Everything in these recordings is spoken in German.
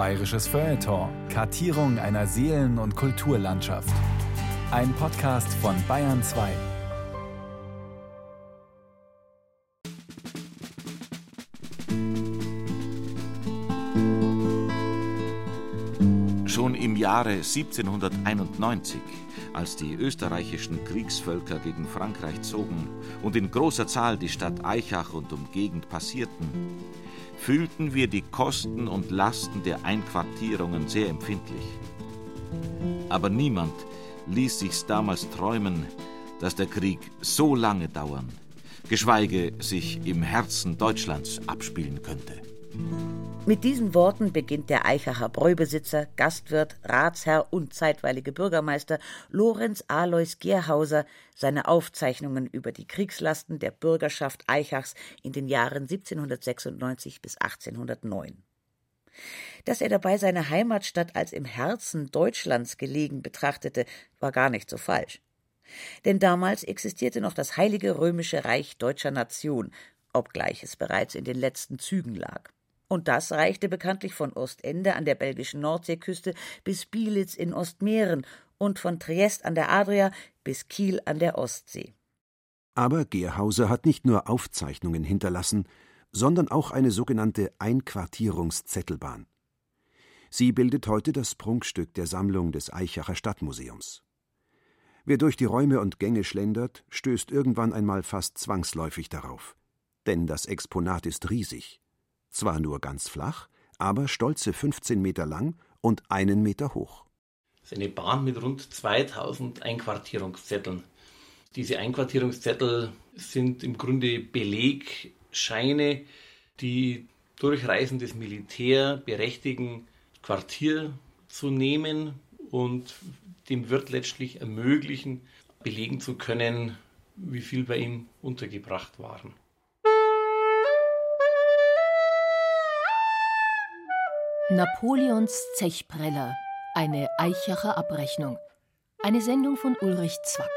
Bayerisches Feuilleton. Kartierung einer Seelen- und Kulturlandschaft. Ein Podcast von Bayern 2. Schon im Jahre 1791 als die österreichischen Kriegsvölker gegen Frankreich zogen und in großer Zahl die Stadt Eichach und Umgegend passierten, fühlten wir die Kosten und Lasten der Einquartierungen sehr empfindlich. Aber niemand ließ sich's damals träumen, dass der Krieg so lange dauern, geschweige sich im Herzen Deutschlands abspielen könnte. Mit diesen Worten beginnt der Eichacher Bräubesitzer, Gastwirt, Ratsherr und zeitweilige Bürgermeister Lorenz Alois Gerhauser seine Aufzeichnungen über die Kriegslasten der Bürgerschaft Eichachs in den Jahren 1796 bis 1809. Dass er dabei seine Heimatstadt als im Herzen Deutschlands gelegen betrachtete, war gar nicht so falsch. Denn damals existierte noch das Heilige Römische Reich deutscher Nation, obgleich es bereits in den letzten Zügen lag. Und das reichte bekanntlich von Ostende an der belgischen Nordseeküste bis Bielitz in Ostmähren und von Triest an der Adria bis Kiel an der Ostsee. Aber Gerhauser hat nicht nur Aufzeichnungen hinterlassen, sondern auch eine sogenannte Einquartierungszettelbahn. Sie bildet heute das Prunkstück der Sammlung des Eichacher Stadtmuseums. Wer durch die Räume und Gänge schlendert, stößt irgendwann einmal fast zwangsläufig darauf. Denn das Exponat ist riesig. Zwar nur ganz flach, aber stolze 15 Meter lang und einen Meter hoch. Das ist eine Bahn mit rund 2000 Einquartierungszetteln. Diese Einquartierungszettel sind im Grunde Belegscheine, die durchreisendes Militär berechtigen, Quartier zu nehmen und dem wird letztlich ermöglichen, belegen zu können, wie viel bei ihm untergebracht waren. Napoleons Zechpreller. Eine Eichacher Abrechnung. Eine Sendung von Ulrich Zwack.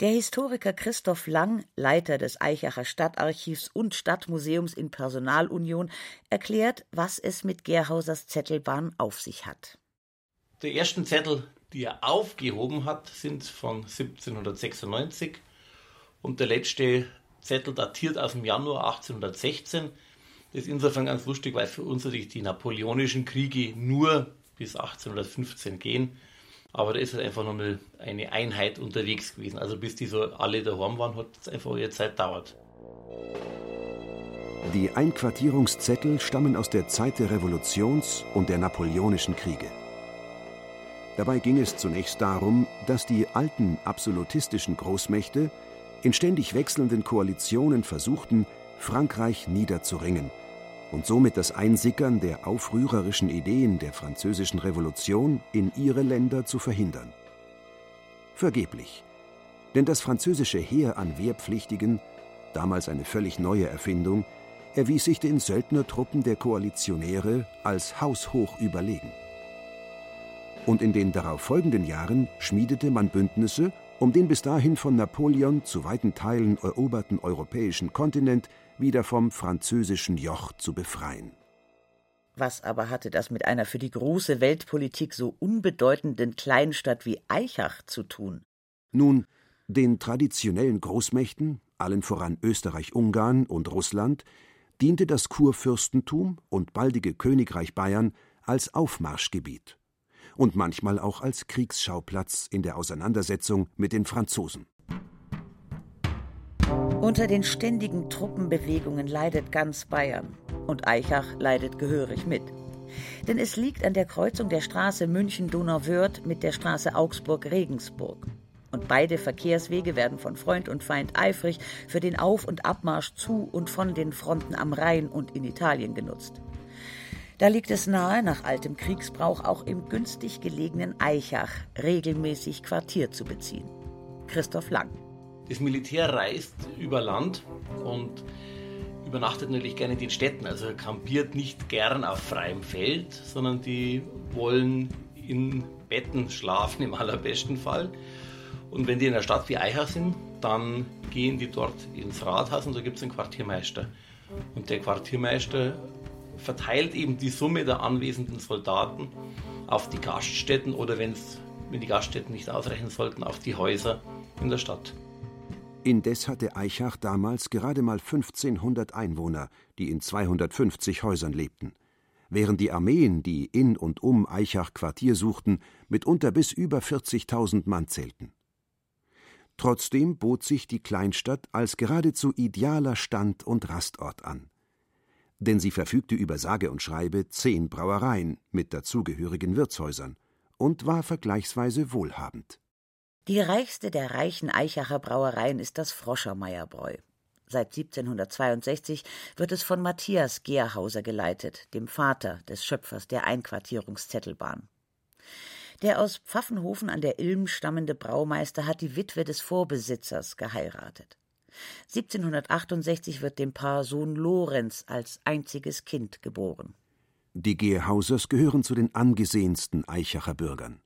Der Historiker Christoph Lang, Leiter des Eichacher Stadtarchivs und Stadtmuseums in Personalunion, erklärt, was es mit Gerhausers Zettelbahn auf sich hat. Die ersten Zettel, die er aufgehoben hat, sind von 1796 und der letzte Zettel datiert aus dem Januar 1816. Das ist insofern ganz lustig, weil für uns natürlich die napoleonischen Kriege nur bis 1815 gehen. Aber da ist halt einfach nochmal eine Einheit unterwegs gewesen. Also bis die so alle daheim waren, hat es einfach ihre Zeit dauert. Die Einquartierungszettel stammen aus der Zeit der Revolutions- und der napoleonischen Kriege. Dabei ging es zunächst darum, dass die alten absolutistischen Großmächte in ständig wechselnden Koalitionen versuchten, Frankreich niederzuringen und somit das Einsickern der aufrührerischen Ideen der französischen Revolution in ihre Länder zu verhindern. Vergeblich, denn das französische Heer an Wehrpflichtigen, damals eine völlig neue Erfindung, erwies sich den Söldnertruppen der Koalitionäre als haushoch überlegen. Und in den darauf folgenden Jahren schmiedete man Bündnisse um den bis dahin von Napoleon zu weiten Teilen eroberten europäischen Kontinent wieder vom französischen Joch zu befreien. Was aber hatte das mit einer für die große Weltpolitik so unbedeutenden Kleinstadt wie Eichach zu tun? Nun, den traditionellen Großmächten, allen voran Österreich-Ungarn und Russland, diente das Kurfürstentum und baldige Königreich Bayern als Aufmarschgebiet und manchmal auch als Kriegsschauplatz in der Auseinandersetzung mit den Franzosen. Unter den ständigen Truppenbewegungen leidet ganz Bayern und Eichach leidet gehörig mit. Denn es liegt an der Kreuzung der Straße München-Donauwörth mit der Straße Augsburg-Regensburg. Und beide Verkehrswege werden von Freund und Feind eifrig für den Auf- und Abmarsch zu und von den Fronten am Rhein und in Italien genutzt. Da liegt es nahe, nach altem Kriegsbrauch auch im günstig gelegenen Eichach regelmäßig Quartier zu beziehen. Christoph Lang. Das Militär reist über Land und übernachtet natürlich gerne in den Städten. Also kampiert nicht gern auf freiem Feld, sondern die wollen in Betten schlafen im allerbesten Fall. Und wenn die in einer Stadt wie Eichach sind, dann gehen die dort ins Rathaus und da gibt es einen Quartiermeister. Und der Quartiermeister verteilt eben die Summe der anwesenden Soldaten auf die Gaststätten oder wenn's, wenn die Gaststätten nicht ausreichen sollten, auf die Häuser in der Stadt. Indes hatte Eichach damals gerade mal 1500 Einwohner, die in 250 Häusern lebten, während die Armeen, die in und um Eichach Quartier suchten, mitunter bis über 40.000 Mann zählten. Trotzdem bot sich die Kleinstadt als geradezu idealer Stand- und Rastort an. Denn sie verfügte über sage und schreibe zehn Brauereien mit dazugehörigen Wirtshäusern und war vergleichsweise wohlhabend. Die reichste der reichen Eichacher Brauereien ist das Froschermeierbräu. Seit 1762 wird es von Matthias Gerhauser geleitet, dem Vater des Schöpfers der Einquartierungszettelbahn. Der aus Pfaffenhofen an der Ilm stammende Braumeister hat die Witwe des Vorbesitzers geheiratet. 1768 wird dem Paar Sohn Lorenz als einziges Kind geboren. Die Gerhausers gehören zu den angesehensten Eichacher Bürgern.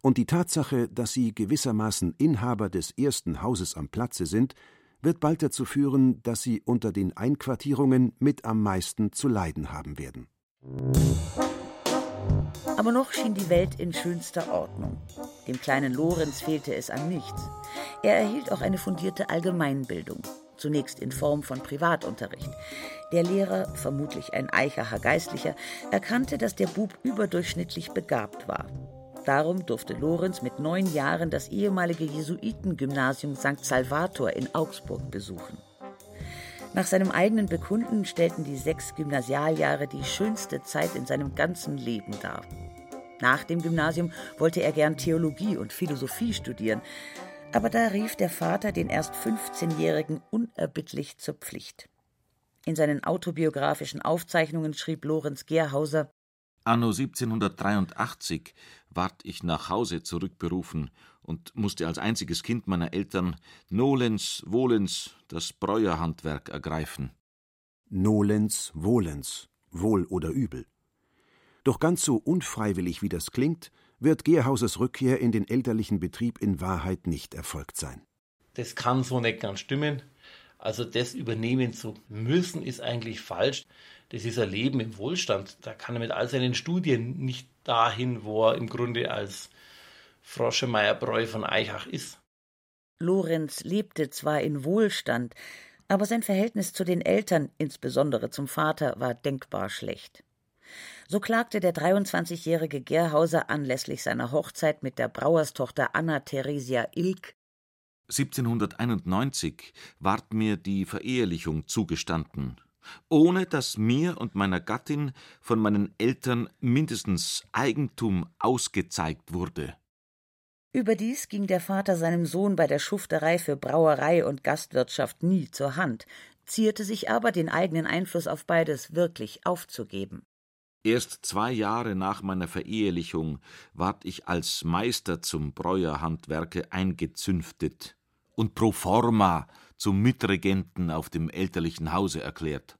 Und die Tatsache, dass sie gewissermaßen Inhaber des ersten Hauses am Platze sind, wird bald dazu führen, dass sie unter den Einquartierungen mit am meisten zu leiden haben werden. Aber noch schien die Welt in schönster Ordnung. Dem kleinen Lorenz fehlte es an nichts. Er erhielt auch eine fundierte Allgemeinbildung, zunächst in Form von Privatunterricht. Der Lehrer, vermutlich ein Eichacher Geistlicher, erkannte, dass der Bub überdurchschnittlich begabt war. Darum durfte Lorenz mit neun Jahren das ehemalige Jesuitengymnasium St. Salvator in Augsburg besuchen. Nach seinem eigenen Bekunden stellten die sechs Gymnasialjahre die schönste Zeit in seinem ganzen Leben dar. Nach dem Gymnasium wollte er gern Theologie und Philosophie studieren, aber da rief der Vater den erst 15-Jährigen unerbittlich zur Pflicht. In seinen autobiografischen Aufzeichnungen schrieb Lorenz Gerhauser Anno 1783 ward ich nach Hause zurückberufen und musste als einziges Kind meiner Eltern nolens wohlens das Bräuerhandwerk ergreifen. Nolens wohlens, wohl oder übel. Doch ganz so unfreiwillig wie das klingt, wird Gerhausers Rückkehr in den elterlichen Betrieb in Wahrheit nicht erfolgt sein. Das kann so nicht ganz stimmen. Also das übernehmen zu müssen, ist eigentlich falsch. Das ist ein Leben im Wohlstand. Da kann er mit all seinen Studien nicht dahin, wo er im Grunde als Froschemeierbräu von Eichach ist. Lorenz lebte zwar in Wohlstand, aber sein Verhältnis zu den Eltern, insbesondere zum Vater, war denkbar schlecht. So klagte der 23-jährige Gerhauser anlässlich seiner Hochzeit mit der Brauerstochter Anna Theresia Ilk 1791 ward mir die Verehelichung zugestanden, ohne dass mir und meiner Gattin von meinen Eltern mindestens Eigentum ausgezeigt wurde. Überdies ging der Vater seinem Sohn bei der Schufterei für Brauerei und Gastwirtschaft nie zur Hand, zierte sich aber, den eigenen Einfluss auf beides wirklich aufzugeben. Erst zwei Jahre nach meiner Verehelichung ward ich als Meister zum Bräuerhandwerke eingezünftet und pro forma zum Mitregenten auf dem elterlichen Hause erklärt.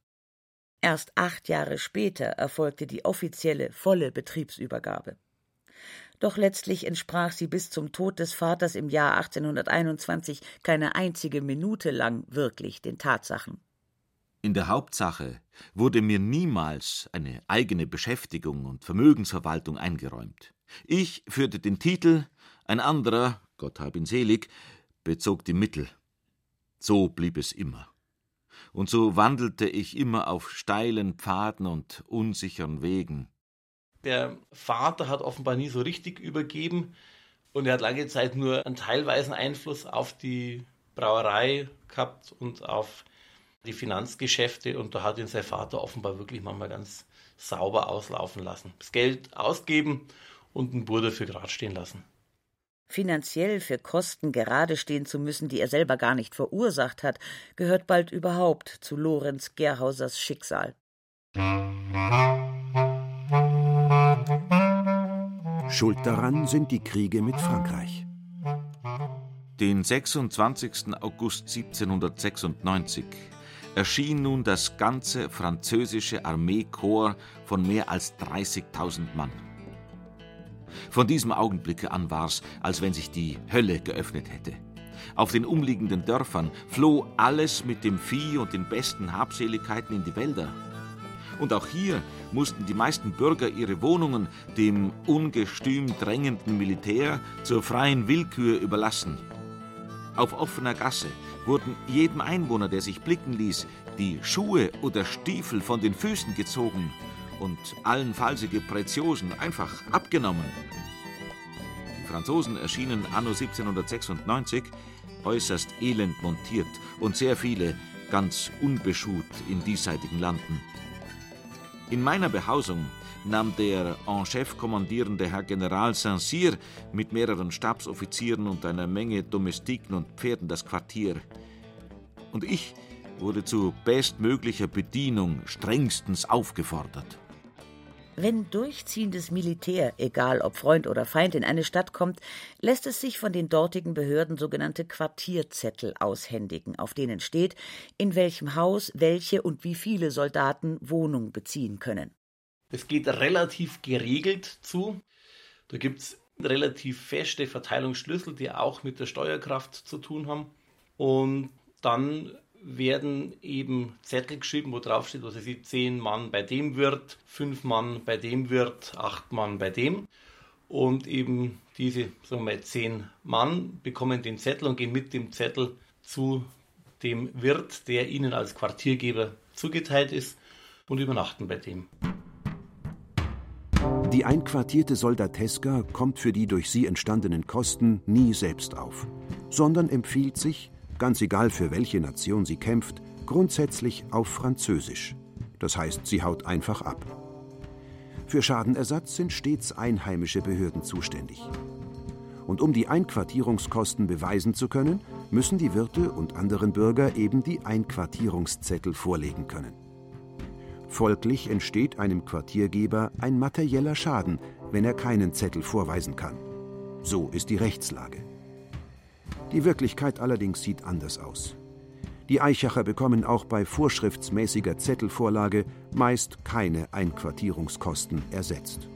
Erst acht Jahre später erfolgte die offizielle volle Betriebsübergabe. Doch letztlich entsprach sie bis zum Tod des Vaters im Jahr 1821 keine einzige Minute lang wirklich den Tatsachen. In der Hauptsache wurde mir niemals eine eigene Beschäftigung und Vermögensverwaltung eingeräumt. Ich führte den Titel, ein anderer, Gott hab ihn selig, bezog die Mittel. So blieb es immer. Und so wandelte ich immer auf steilen Pfaden und unsicheren Wegen. Der Vater hat offenbar nie so richtig übergeben und er hat lange Zeit nur einen teilweisen Einfluss auf die Brauerei gehabt und auf die Finanzgeschäfte und da hat ihn sein Vater offenbar wirklich manchmal ganz sauber auslaufen lassen. Das Geld ausgeben und einen Bruder für Grad stehen lassen. Finanziell für Kosten gerade stehen zu müssen, die er selber gar nicht verursacht hat, gehört bald überhaupt zu Lorenz Gerhausers Schicksal. Schuld daran sind die Kriege mit Frankreich. Den 26. August 1796 erschien nun das ganze französische Armeekorps von mehr als 30.000 Mann. Von diesem Augenblicke an war's, als wenn sich die Hölle geöffnet hätte. Auf den umliegenden Dörfern floh alles mit dem Vieh und den besten Habseligkeiten in die Wälder. Und auch hier mussten die meisten Bürger ihre Wohnungen dem ungestüm drängenden Militär zur freien Willkür überlassen. Auf offener Gasse wurden jedem Einwohner, der sich blicken ließ, die Schuhe oder Stiefel von den Füßen gezogen und allenfallsige Preziosen einfach abgenommen. Die Franzosen erschienen anno 1796 äußerst elend montiert und sehr viele ganz unbeschut in diesseitigen Landen. In meiner Behausung nahm der en chef kommandierende Herr General Saint-Cyr mit mehreren Stabsoffizieren und einer Menge Domestiken und Pferden das Quartier. Und ich wurde zu bestmöglicher Bedienung strengstens aufgefordert. Wenn durchziehendes Militär, egal ob Freund oder Feind, in eine Stadt kommt, lässt es sich von den dortigen Behörden sogenannte Quartierzettel aushändigen, auf denen steht, in welchem Haus welche und wie viele Soldaten Wohnung beziehen können. Es geht relativ geregelt zu. Da gibt es relativ feste Verteilungsschlüssel, die auch mit der Steuerkraft zu tun haben. Und dann werden eben Zettel geschrieben, wo drauf steht, was weiß zehn Mann bei dem Wirt, fünf Mann bei dem Wirt, acht Mann bei dem. Und eben diese, sagen wir mal, zehn Mann bekommen den Zettel und gehen mit dem Zettel zu dem Wirt, der ihnen als Quartiergeber zugeteilt ist und übernachten bei dem. Die einquartierte Soldateska kommt für die durch sie entstandenen Kosten nie selbst auf, sondern empfiehlt sich, ganz egal für welche Nation sie kämpft, grundsätzlich auf Französisch. Das heißt, sie haut einfach ab. Für Schadenersatz sind stets einheimische Behörden zuständig. Und um die Einquartierungskosten beweisen zu können, müssen die Wirte und anderen Bürger eben die Einquartierungszettel vorlegen können. Folglich entsteht einem Quartiergeber ein materieller Schaden, wenn er keinen Zettel vorweisen kann. So ist die Rechtslage. Die Wirklichkeit allerdings sieht anders aus. Die Eichacher bekommen auch bei vorschriftsmäßiger Zettelvorlage meist keine Einquartierungskosten ersetzt.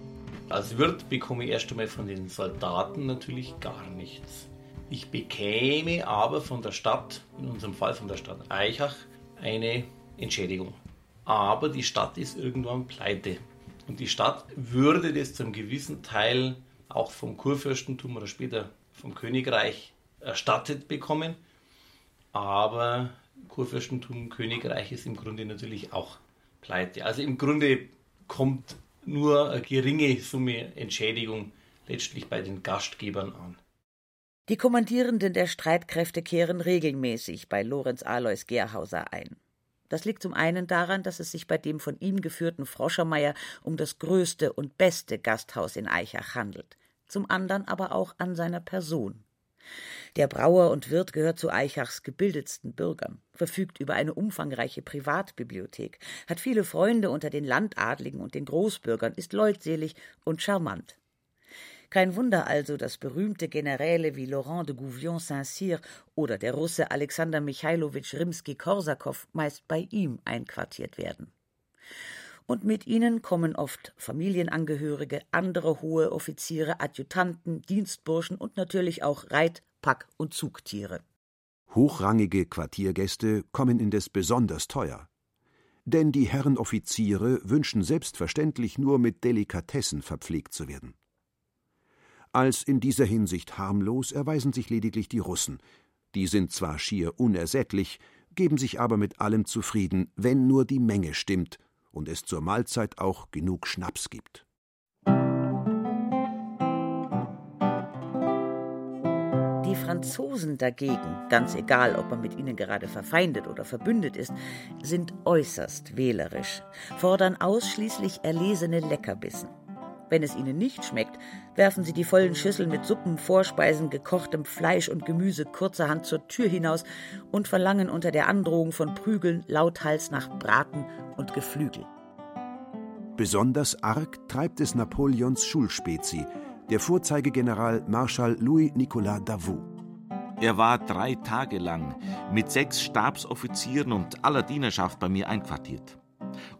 Als Wirt bekomme ich erst einmal von den Soldaten natürlich gar nichts. Ich bekäme aber von der Stadt, in unserem Fall von der Stadt Eichach, eine Entschädigung. Aber die Stadt ist irgendwann pleite. Und die Stadt würde das zum gewissen Teil auch vom Kurfürstentum oder später vom Königreich erstattet bekommen. Aber Kurfürstentum, Königreich ist im Grunde natürlich auch pleite. Also im Grunde kommt nur eine geringe Summe Entschädigung letztlich bei den Gastgebern an. Die Kommandierenden der Streitkräfte kehren regelmäßig bei Lorenz Alois Gerhauser ein. Das liegt zum einen daran, dass es sich bei dem von ihm geführten Froschermeier um das größte und beste Gasthaus in Eichach handelt, zum anderen aber auch an seiner Person. Der Brauer und Wirt gehört zu Eichachs gebildetsten Bürgern, verfügt über eine umfangreiche Privatbibliothek, hat viele Freunde unter den Landadligen und den Großbürgern, ist leutselig und charmant. Kein Wunder also, dass berühmte Generäle wie Laurent de Gouvion Saint-Cyr oder der Russe Alexander Michailowitsch Rimski-Korsakow meist bei ihm einquartiert werden und mit ihnen kommen oft Familienangehörige, andere hohe Offiziere, Adjutanten, Dienstburschen und natürlich auch Reit-, Pack- und Zugtiere. Hochrangige Quartiergäste kommen indes besonders teuer. Denn die Herren Offiziere wünschen selbstverständlich nur mit Delikatessen verpflegt zu werden. Als in dieser Hinsicht harmlos erweisen sich lediglich die Russen. Die sind zwar schier unersättlich, geben sich aber mit allem zufrieden, wenn nur die Menge stimmt und es zur Mahlzeit auch genug Schnaps gibt. Die Franzosen dagegen, ganz egal, ob man mit ihnen gerade verfeindet oder verbündet ist, sind äußerst wählerisch, fordern ausschließlich erlesene Leckerbissen. Wenn es ihnen nicht schmeckt, werfen sie die vollen Schüsseln mit Suppen, Vorspeisen, gekochtem Fleisch und Gemüse kurzerhand zur Tür hinaus und verlangen unter der Androhung von Prügeln lauthals nach Braten und Geflügel. Besonders arg treibt es Napoleons Schulspezi, der Vorzeigegeneral Marschall Louis-Nicolas Davout. Er war drei Tage lang mit sechs Stabsoffizieren und aller Dienerschaft bei mir einquartiert.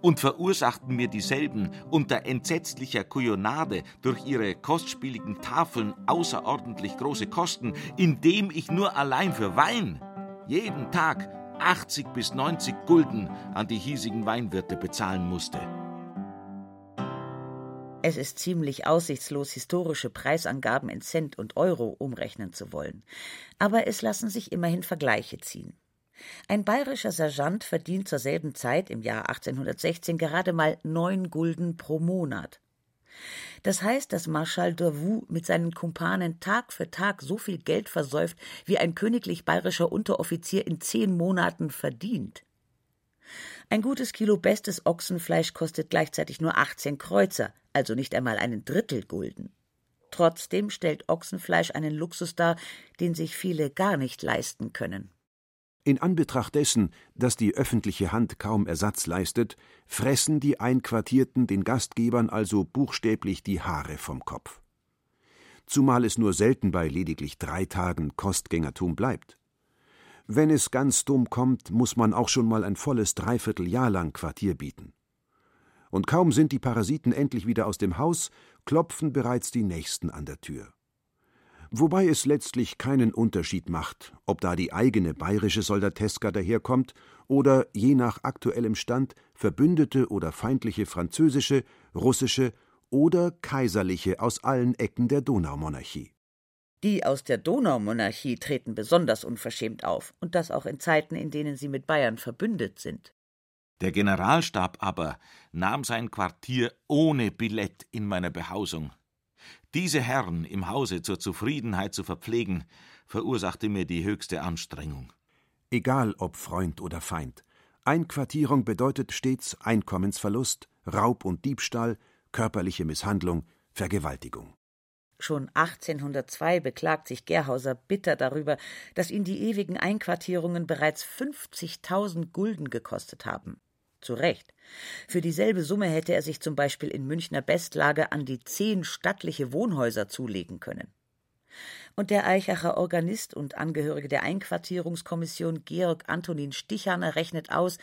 Und verursachten mir dieselben unter entsetzlicher Kujonade durch ihre kostspieligen Tafeln außerordentlich große Kosten, indem ich nur allein für Wein jeden Tag 80 bis 90 Gulden an die hiesigen Weinwirte bezahlen musste. Es ist ziemlich aussichtslos, historische Preisangaben in Cent und Euro umrechnen zu wollen. Aber es lassen sich immerhin Vergleiche ziehen. Ein bayerischer Sergeant verdient zur selben Zeit im Jahr 1816 gerade mal neun Gulden pro Monat. Das heißt, dass Marschall Davout mit seinen Kumpanen Tag für Tag so viel Geld versäuft, wie ein königlich bayerischer Unteroffizier in zehn Monaten verdient. Ein gutes Kilo bestes Ochsenfleisch kostet gleichzeitig nur 18 Kreuzer, also nicht einmal einen Drittel Gulden. Trotzdem stellt Ochsenfleisch einen Luxus dar, den sich viele gar nicht leisten können. In Anbetracht dessen, dass die öffentliche Hand kaum Ersatz leistet, fressen die Einquartierten den Gastgebern also buchstäblich die Haare vom Kopf. Zumal es nur selten bei lediglich drei Tagen Kostgängertum bleibt. Wenn es ganz dumm kommt, muss man auch schon mal ein volles Dreivierteljahr lang Quartier bieten. Und kaum sind die Parasiten endlich wieder aus dem Haus, klopfen bereits die Nächsten an der Tür. Wobei es letztlich keinen Unterschied macht, ob da die eigene bayerische Soldateska daherkommt oder je nach aktuellem Stand verbündete oder feindliche französische, russische oder kaiserliche aus allen Ecken der Donaumonarchie. Die aus der Donaumonarchie treten besonders unverschämt auf, und das auch in Zeiten, in denen sie mit Bayern verbündet sind. Der Generalstab aber nahm sein Quartier ohne Billett in meiner Behausung. Diese Herren im Hause zur Zufriedenheit zu verpflegen, verursachte mir die höchste Anstrengung. Egal ob Freund oder Feind, Einquartierung bedeutet stets Einkommensverlust, Raub und Diebstahl, körperliche Misshandlung, Vergewaltigung. Schon 1802 beklagt sich Gerhauser bitter darüber, dass ihn die ewigen Einquartierungen bereits 50.000 Gulden gekostet haben. Zu Recht. Für dieselbe Summe hätte er sich zum Beispiel in Münchner Bestlage an die zehn stattliche Wohnhäuser zulegen können. Und der Eichacher Organist und Angehörige der Einquartierungskommission Georg Antonin Stichaner rechnet aus,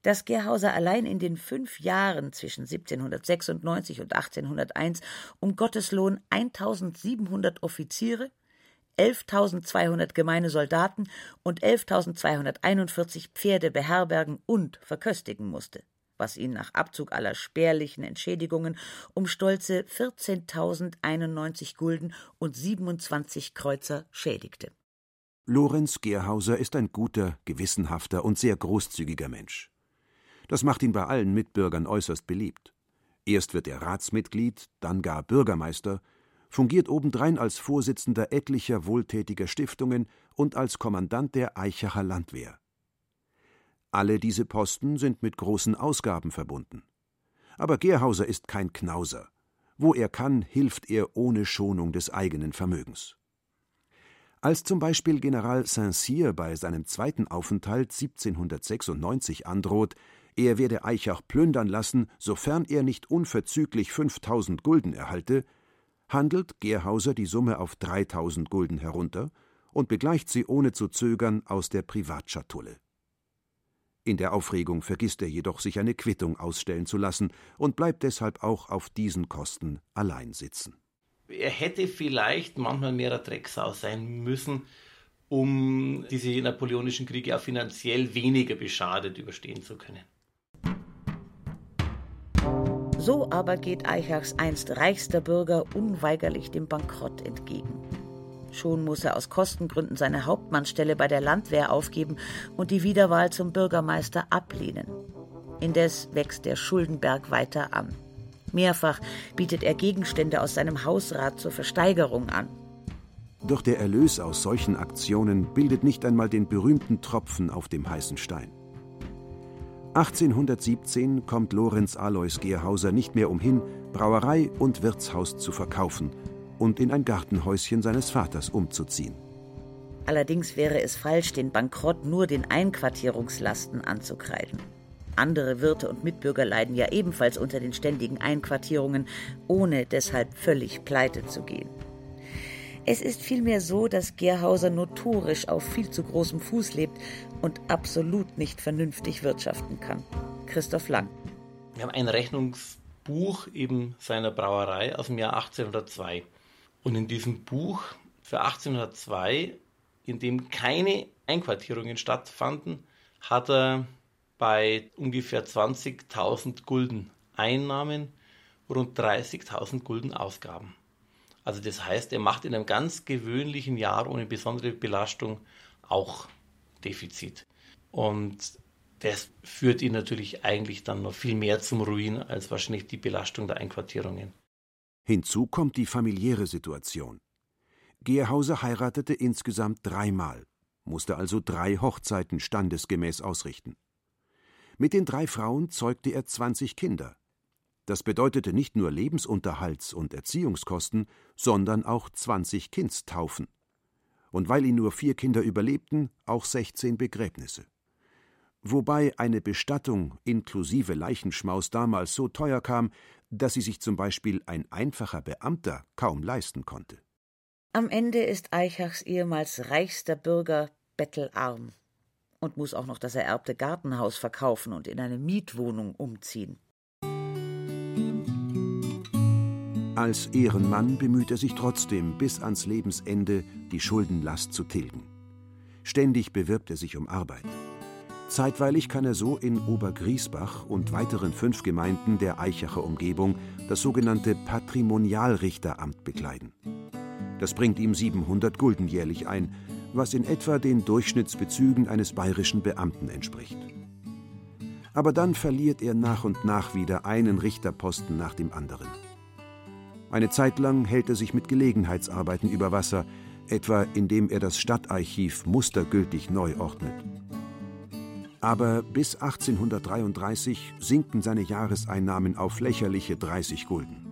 dass Gerhauser allein in den fünf Jahren zwischen 1796 und 1801 um Gotteslohn 1700 Offiziere, 11.200 gemeine Soldaten und 11.241 Pferde beherbergen und verköstigen musste, was ihn nach Abzug aller spärlichen Entschädigungen um stolze 14.091 Gulden und 27 Kreuzer schädigte. Lorenz Gerhauser ist ein guter, gewissenhafter und sehr großzügiger Mensch. Das macht ihn bei allen Mitbürgern äußerst beliebt. Erst wird er Ratsmitglied, dann gar Bürgermeister, fungiert obendrein als Vorsitzender etlicher wohltätiger Stiftungen und als Kommandant der Eichacher Landwehr. Alle diese Posten sind mit großen Ausgaben verbunden. Aber Gerhauser ist kein Knauser. Wo er kann, hilft er ohne Schonung des eigenen Vermögens. Als zum Beispiel General Saint-Cyr bei seinem zweiten Aufenthalt 1796 androht, er werde Eichach plündern lassen, sofern er nicht unverzüglich 5000 Gulden erhalte, handelt Gerhauser die Summe auf 3000 Gulden herunter und begleicht sie ohne zu zögern aus der Privatschatulle. In der Aufregung vergisst er jedoch, sich eine Quittung ausstellen zu lassen und bleibt deshalb auch auf diesen Kosten allein sitzen. Er hätte vielleicht manchmal mehrer Drecksau sein müssen, um diese napoleonischen Kriege auch finanziell weniger beschadet überstehen zu können. So aber geht Eichachs einst reichster Bürger unweigerlich dem Bankrott entgegen. Schon muss er aus Kostengründen seine Hauptmannstelle bei der Landwehr aufgeben und die Wiederwahl zum Bürgermeister ablehnen. Indes wächst der Schuldenberg weiter an. Mehrfach bietet er Gegenstände aus seinem Hausrat zur Versteigerung an. Doch der Erlös aus solchen Aktionen bildet nicht einmal den berühmten Tropfen auf dem heißen Stein. 1817 kommt Lorenz Alois Gerhauser nicht mehr umhin, Brauerei und Wirtshaus zu verkaufen und in ein Gartenhäuschen seines Vaters umzuziehen. Allerdings wäre es falsch, den Bankrott nur den Einquartierungslasten anzukreiden. Andere Wirte und Mitbürger leiden ja ebenfalls unter den ständigen Einquartierungen, ohne deshalb völlig pleite zu gehen. Es ist vielmehr so, dass Gerhauser notorisch auf viel zu großem Fuß lebt und absolut nicht vernünftig wirtschaften kann. Christoph Lang. Wir haben ein Rechnungsbuch eben seiner Brauerei aus dem Jahr 1802. Und in diesem Buch für 1802, in dem keine Einquartierungen stattfanden, hat er bei ungefähr 20.000 Gulden Einnahmen rund 30.000 Gulden Ausgaben. Also das heißt, er macht in einem ganz gewöhnlichen Jahr ohne besondere Belastung auch Defizit. Und das führt ihn natürlich eigentlich dann noch viel mehr zum Ruin als wahrscheinlich die Belastung der Einquartierungen. Hinzu kommt die familiäre Situation. Gerhauser heiratete insgesamt dreimal, musste also drei Hochzeiten standesgemäß ausrichten. Mit den drei Frauen zeugte er 20 Kinder. Das bedeutete nicht nur Lebensunterhalts- und Erziehungskosten, sondern auch 20 Kindstaufen. Und weil ihn nur vier Kinder überlebten, auch 16 Begräbnisse. Wobei eine Bestattung inklusive Leichenschmaus damals so teuer kam, dass sie sich zum Beispiel ein einfacher Beamter kaum leisten konnte. Am Ende ist Eichachs ehemals reichster Bürger bettelarm und muss auch noch das ererbte Gartenhaus verkaufen und in eine Mietwohnung umziehen. Als Ehrenmann bemüht er sich trotzdem bis ans Lebensende, die Schuldenlast zu tilgen. Ständig bewirbt er sich um Arbeit. Zeitweilig kann er so in Obergriesbach und weiteren fünf Gemeinden der Eichacher Umgebung das sogenannte Patrimonialrichteramt bekleiden. Das bringt ihm 700 Gulden jährlich ein, was in etwa den Durchschnittsbezügen eines bayerischen Beamten entspricht. Aber dann verliert er nach und nach wieder einen Richterposten nach dem anderen. Eine Zeit lang hält er sich mit Gelegenheitsarbeiten über Wasser, etwa indem er das Stadtarchiv mustergültig neu ordnet. Aber bis 1833 sinken seine Jahreseinnahmen auf lächerliche 30 Gulden.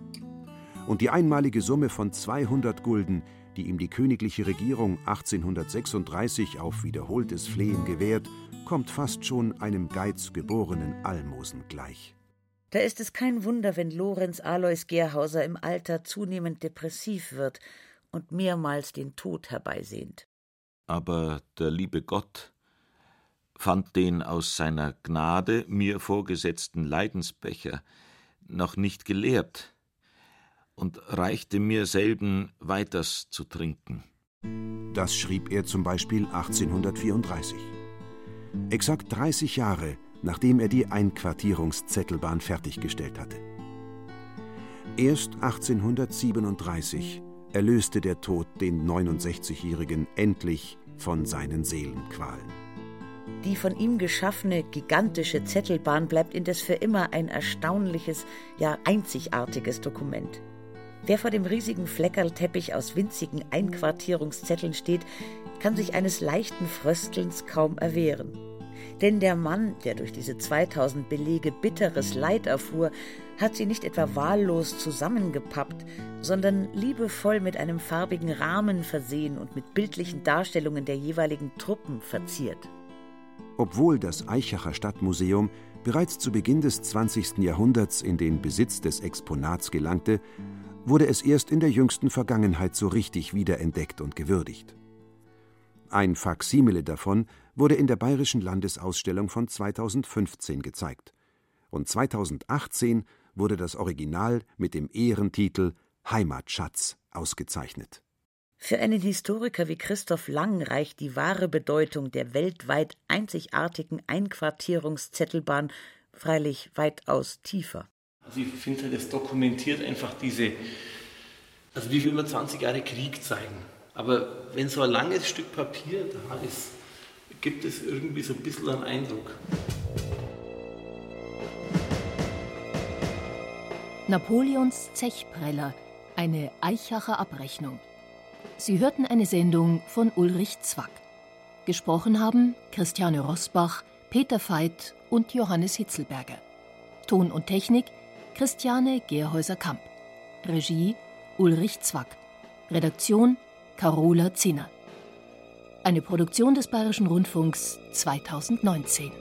Und die einmalige Summe von 200 Gulden die ihm die königliche Regierung 1836 auf wiederholtes Flehen gewährt, kommt fast schon einem geizgeborenen Almosen gleich. Da ist es kein Wunder, wenn Lorenz Alois Gerhauser im Alter zunehmend depressiv wird und mehrmals den Tod herbeisehnt. Aber der liebe Gott fand den aus seiner Gnade mir vorgesetzten Leidensbecher noch nicht geleert, und reichte mir selben weiters zu trinken. Das schrieb er zum Beispiel 1834. Exakt 30 Jahre, nachdem er die Einquartierungszettelbahn fertiggestellt hatte. Erst 1837 erlöste der Tod den 69-Jährigen endlich von seinen Seelenqualen. Die von ihm geschaffene gigantische Zettelbahn bleibt indes für immer ein erstaunliches, ja einzigartiges Dokument. Wer vor dem riesigen Fleckerlteppich aus winzigen Einquartierungszetteln steht, kann sich eines leichten Fröstelns kaum erwehren. Denn der Mann, der durch diese 2000 Belege bitteres Leid erfuhr, hat sie nicht etwa wahllos zusammengepappt, sondern liebevoll mit einem farbigen Rahmen versehen und mit bildlichen Darstellungen der jeweiligen Truppen verziert. Obwohl das Eichacher Stadtmuseum bereits zu Beginn des 20. Jahrhunderts in den Besitz des Exponats gelangte, wurde es erst in der jüngsten Vergangenheit so richtig wiederentdeckt und gewürdigt. Ein Faksimile davon wurde in der Bayerischen Landesausstellung von 2015 gezeigt. Und 2018 wurde das Original mit dem Ehrentitel Heimatschatz ausgezeichnet. Für einen Historiker wie Christoph Lang reicht die wahre Bedeutung der weltweit einzigartigen Einquartierungszettelbahn freilich weitaus tiefer. Also ich finde, halt, das dokumentiert einfach diese, also wie will man 20 Jahre Krieg zeigen. Aber wenn so ein langes Stück Papier da ist, gibt es irgendwie so ein bisschen einen Eindruck. Napoleons Zechpreller, eine Eichacher Abrechnung. Sie hörten eine Sendung von Ulrich Zwack. Gesprochen haben Christiane Rosbach, Peter Veit und Johannes Hitzelberger. Ton und Technik Christiane Gerhäuser-Kamp. Regie Ulrich Zwack. Redaktion Carola Zinner. Eine Produktion des Bayerischen Rundfunks 2019.